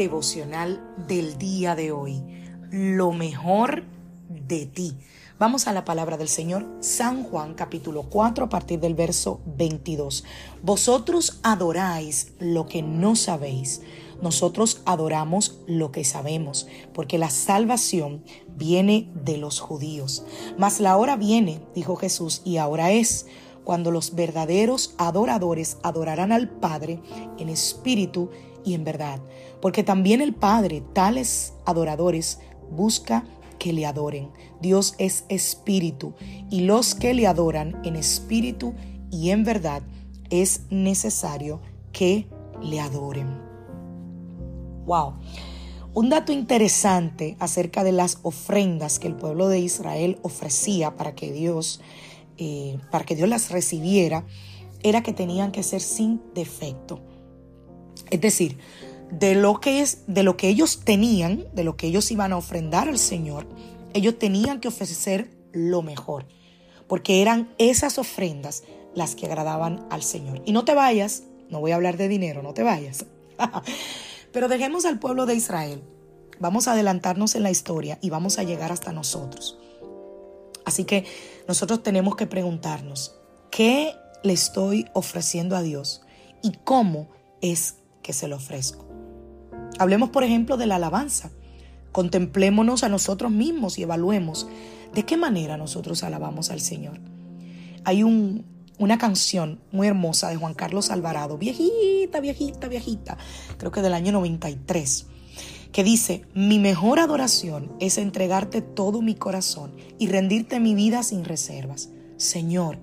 Devocional del día de hoy. Lo mejor de ti. Vamos a la palabra del Señor, San Juan capítulo 4 a partir del verso 22. Vosotros adoráis lo que no sabéis. Nosotros adoramos lo que sabemos, porque la salvación viene de los judíos. Mas la hora viene, dijo Jesús, y ahora es cuando los verdaderos adoradores adorarán al Padre en espíritu y en verdad, porque también el Padre, tales adoradores, busca que le adoren. Dios es espíritu y los que le adoran en espíritu y en verdad es necesario que le adoren. Wow. Un dato interesante acerca de las ofrendas que el pueblo de Israel ofrecía para que Dios, eh, para que Dios las recibiera, era que tenían que ser sin defecto. Es decir, de lo que es de lo que ellos tenían, de lo que ellos iban a ofrendar al Señor, ellos tenían que ofrecer lo mejor, porque eran esas ofrendas las que agradaban al Señor. Y no te vayas, no voy a hablar de dinero, no te vayas. Pero dejemos al pueblo de Israel. Vamos a adelantarnos en la historia y vamos a llegar hasta nosotros. Así que nosotros tenemos que preguntarnos, ¿qué le estoy ofreciendo a Dios? ¿Y cómo es que se lo ofrezco. Hablemos, por ejemplo, de la alabanza. Contemplémonos a nosotros mismos y evaluemos de qué manera nosotros alabamos al Señor. Hay un, una canción muy hermosa de Juan Carlos Alvarado, viejita, viejita, viejita, creo que del año 93, que dice, mi mejor adoración es entregarte todo mi corazón y rendirte mi vida sin reservas. Señor,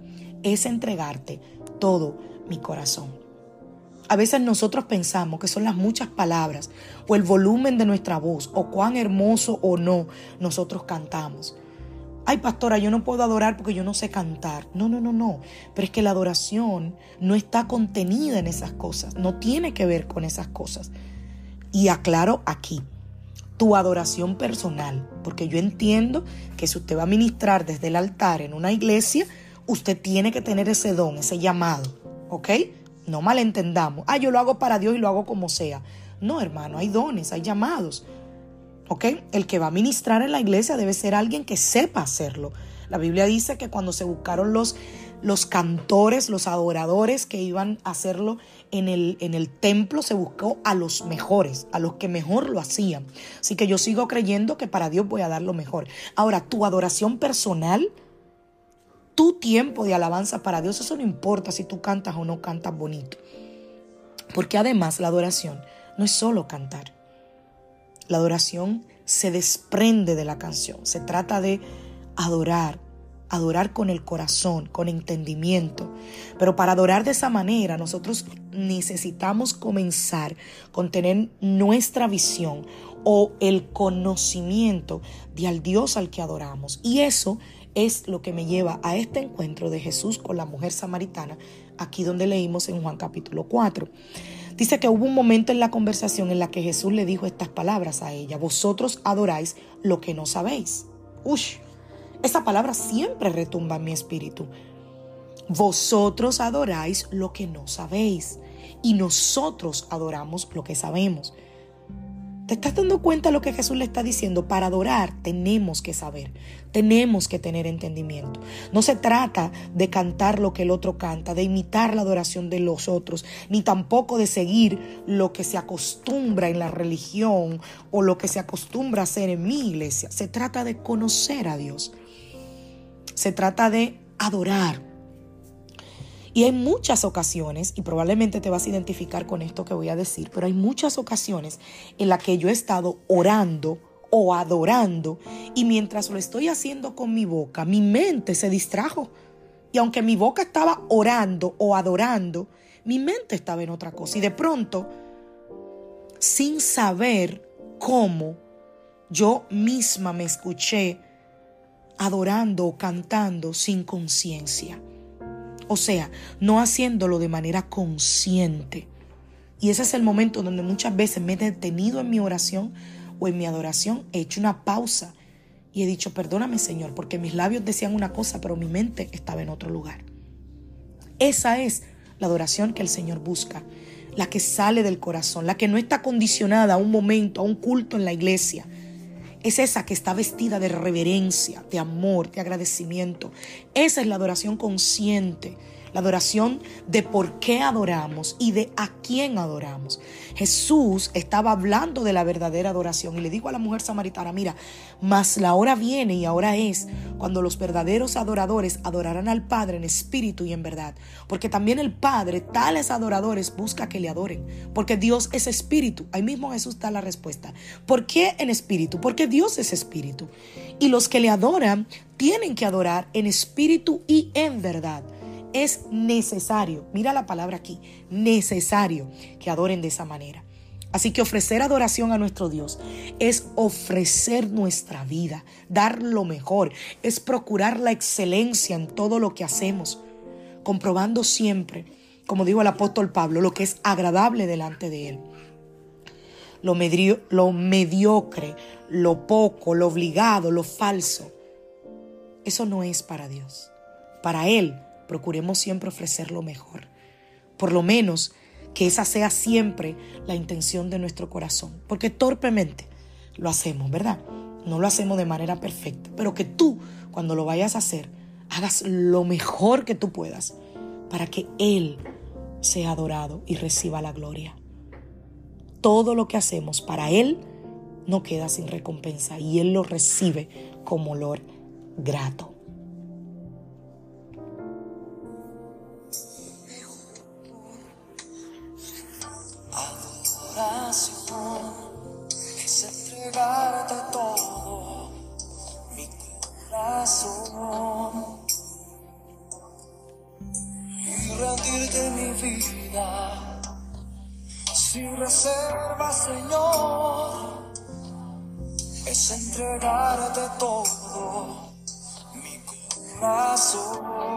es entregarte todo mi corazón. A veces nosotros pensamos que son las muchas palabras o el volumen de nuestra voz o cuán hermoso o no nosotros cantamos. Ay, pastora, yo no puedo adorar porque yo no sé cantar. No, no, no, no. Pero es que la adoración no está contenida en esas cosas, no tiene que ver con esas cosas. Y aclaro aquí, tu adoración personal, porque yo entiendo que si usted va a ministrar desde el altar en una iglesia, usted tiene que tener ese don, ese llamado, ¿ok? No malentendamos. Ah, yo lo hago para Dios y lo hago como sea. No, hermano, hay dones, hay llamados. ¿Ok? El que va a ministrar en la iglesia debe ser alguien que sepa hacerlo. La Biblia dice que cuando se buscaron los, los cantores, los adoradores que iban a hacerlo en el, en el templo, se buscó a los mejores, a los que mejor lo hacían. Así que yo sigo creyendo que para Dios voy a dar lo mejor. Ahora, tu adoración personal tu tiempo de alabanza para Dios. Eso no importa si tú cantas o no cantas bonito. Porque además la adoración no es solo cantar. La adoración se desprende de la canción. Se trata de adorar, adorar con el corazón, con entendimiento. Pero para adorar de esa manera nosotros necesitamos comenzar con tener nuestra visión o el conocimiento de al Dios al que adoramos. Y eso es lo que me lleva a este encuentro de Jesús con la mujer samaritana, aquí donde leímos en Juan capítulo 4. Dice que hubo un momento en la conversación en la que Jesús le dijo estas palabras a ella, vosotros adoráis lo que no sabéis. Ush, esa palabra siempre retumba en mi espíritu. Vosotros adoráis lo que no sabéis y nosotros adoramos lo que sabemos. ¿Te estás dando cuenta de lo que Jesús le está diciendo? Para adorar tenemos que saber, tenemos que tener entendimiento. No se trata de cantar lo que el otro canta, de imitar la adoración de los otros, ni tampoco de seguir lo que se acostumbra en la religión o lo que se acostumbra hacer en mi iglesia. Se trata de conocer a Dios. Se trata de adorar. Y hay muchas ocasiones, y probablemente te vas a identificar con esto que voy a decir, pero hay muchas ocasiones en las que yo he estado orando o adorando y mientras lo estoy haciendo con mi boca, mi mente se distrajo. Y aunque mi boca estaba orando o adorando, mi mente estaba en otra cosa. Y de pronto, sin saber cómo, yo misma me escuché adorando o cantando sin conciencia. O sea, no haciéndolo de manera consciente. Y ese es el momento donde muchas veces me he detenido en mi oración o en mi adoración, he hecho una pausa y he dicho, perdóname Señor, porque mis labios decían una cosa, pero mi mente estaba en otro lugar. Esa es la adoración que el Señor busca, la que sale del corazón, la que no está condicionada a un momento, a un culto en la iglesia. Es esa que está vestida de reverencia, de amor, de agradecimiento. Esa es la adoración consciente la adoración de por qué adoramos y de a quién adoramos. Jesús estaba hablando de la verdadera adoración y le dijo a la mujer samaritana, mira, mas la hora viene y ahora es cuando los verdaderos adoradores adorarán al Padre en espíritu y en verdad. Porque también el Padre, tales adoradores, busca que le adoren. Porque Dios es espíritu. Ahí mismo Jesús da la respuesta. ¿Por qué en espíritu? Porque Dios es espíritu. Y los que le adoran tienen que adorar en espíritu y en verdad es necesario, mira la palabra aquí, necesario que adoren de esa manera. Así que ofrecer adoración a nuestro Dios es ofrecer nuestra vida, dar lo mejor, es procurar la excelencia en todo lo que hacemos, comprobando siempre, como dijo el apóstol Pablo, lo que es agradable delante de Él. Lo, lo mediocre, lo poco, lo obligado, lo falso, eso no es para Dios. Para Él procuremos siempre ofrecer lo mejor. Por lo menos que esa sea siempre la intención de nuestro corazón. Porque torpemente lo hacemos, ¿verdad? No lo hacemos de manera perfecta. Pero que tú, cuando lo vayas a hacer, hagas lo mejor que tú puedas para que Él sea adorado y reciba la gloria. Todo lo que hacemos para Él no queda sin recompensa y Él lo recibe como olor grato. Sin reserva, Señor. Es entregarte todo mi corazón.